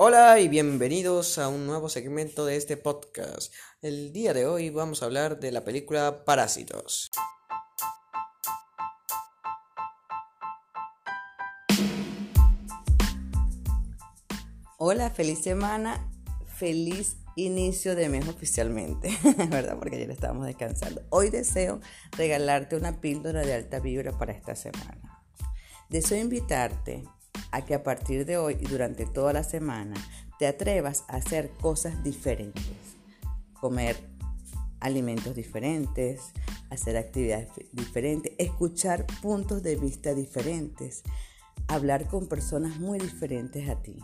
Hola y bienvenidos a un nuevo segmento de este podcast. El día de hoy vamos a hablar de la película Parásitos. Hola, feliz semana, feliz inicio de mes oficialmente, ¿verdad? Porque ayer estábamos descansando. Hoy deseo regalarte una píldora de alta vibra para esta semana. Deseo invitarte a que a partir de hoy y durante toda la semana te atrevas a hacer cosas diferentes. Comer alimentos diferentes, hacer actividades diferentes, escuchar puntos de vista diferentes, hablar con personas muy diferentes a ti.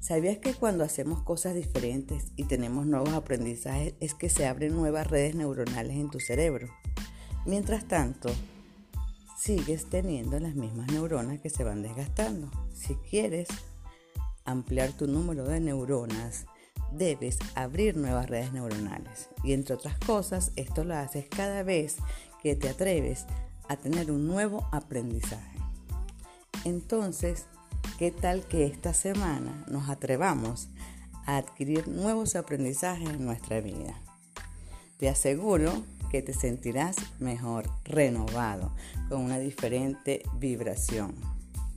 ¿Sabías que cuando hacemos cosas diferentes y tenemos nuevos aprendizajes es que se abren nuevas redes neuronales en tu cerebro? Mientras tanto, sigues teniendo las mismas neuronas que se van desgastando. Si quieres ampliar tu número de neuronas, debes abrir nuevas redes neuronales. Y entre otras cosas, esto lo haces cada vez que te atreves a tener un nuevo aprendizaje. Entonces, ¿qué tal que esta semana nos atrevamos a adquirir nuevos aprendizajes en nuestra vida? Te aseguro que te sentirás mejor, renovado, con una diferente vibración.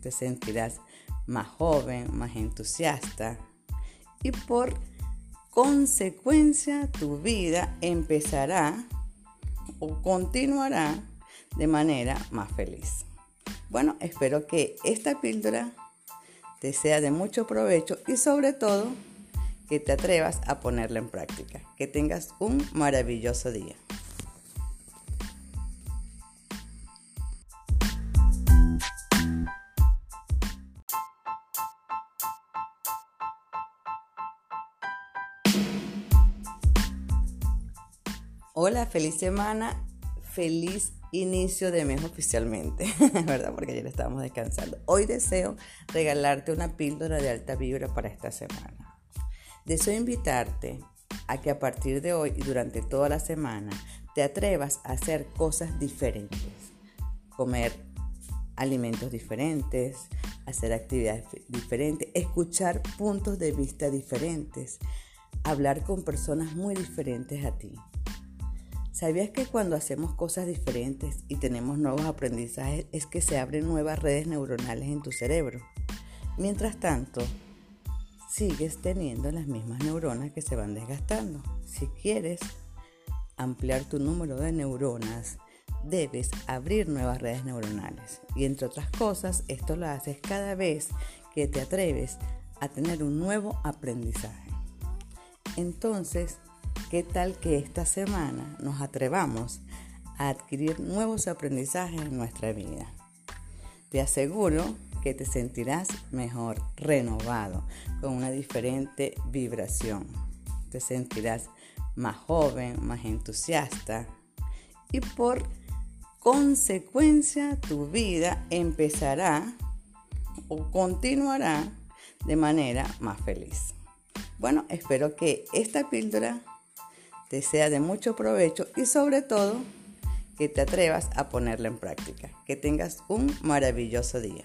Te sentirás más joven, más entusiasta y por consecuencia tu vida empezará o continuará de manera más feliz. Bueno, espero que esta píldora te sea de mucho provecho y sobre todo que te atrevas a ponerla en práctica. Que tengas un maravilloso día. Hola, feliz semana, feliz inicio de mes oficialmente, ¿verdad? Porque ayer estábamos descansando. Hoy deseo regalarte una píldora de alta vibra para esta semana. Deseo invitarte a que a partir de hoy y durante toda la semana te atrevas a hacer cosas diferentes. Comer alimentos diferentes, hacer actividades diferentes, escuchar puntos de vista diferentes, hablar con personas muy diferentes a ti. ¿Sabías que cuando hacemos cosas diferentes y tenemos nuevos aprendizajes es que se abren nuevas redes neuronales en tu cerebro? Mientras tanto, sigues teniendo las mismas neuronas que se van desgastando. Si quieres ampliar tu número de neuronas, debes abrir nuevas redes neuronales. Y entre otras cosas, esto lo haces cada vez que te atreves a tener un nuevo aprendizaje. Entonces, ¿Qué tal que esta semana nos atrevamos a adquirir nuevos aprendizajes en nuestra vida? Te aseguro que te sentirás mejor, renovado, con una diferente vibración. Te sentirás más joven, más entusiasta y por consecuencia tu vida empezará o continuará de manera más feliz. Bueno, espero que esta píldora te sea de mucho provecho y sobre todo que te atrevas a ponerla en práctica. Que tengas un maravilloso día.